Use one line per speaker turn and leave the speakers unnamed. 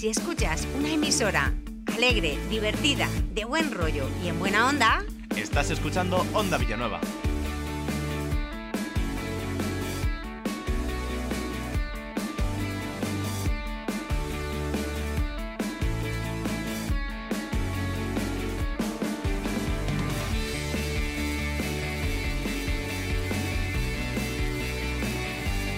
Si escuchas una emisora alegre, divertida, de buen rollo y en buena onda,
Estás escuchando Onda Villanueva,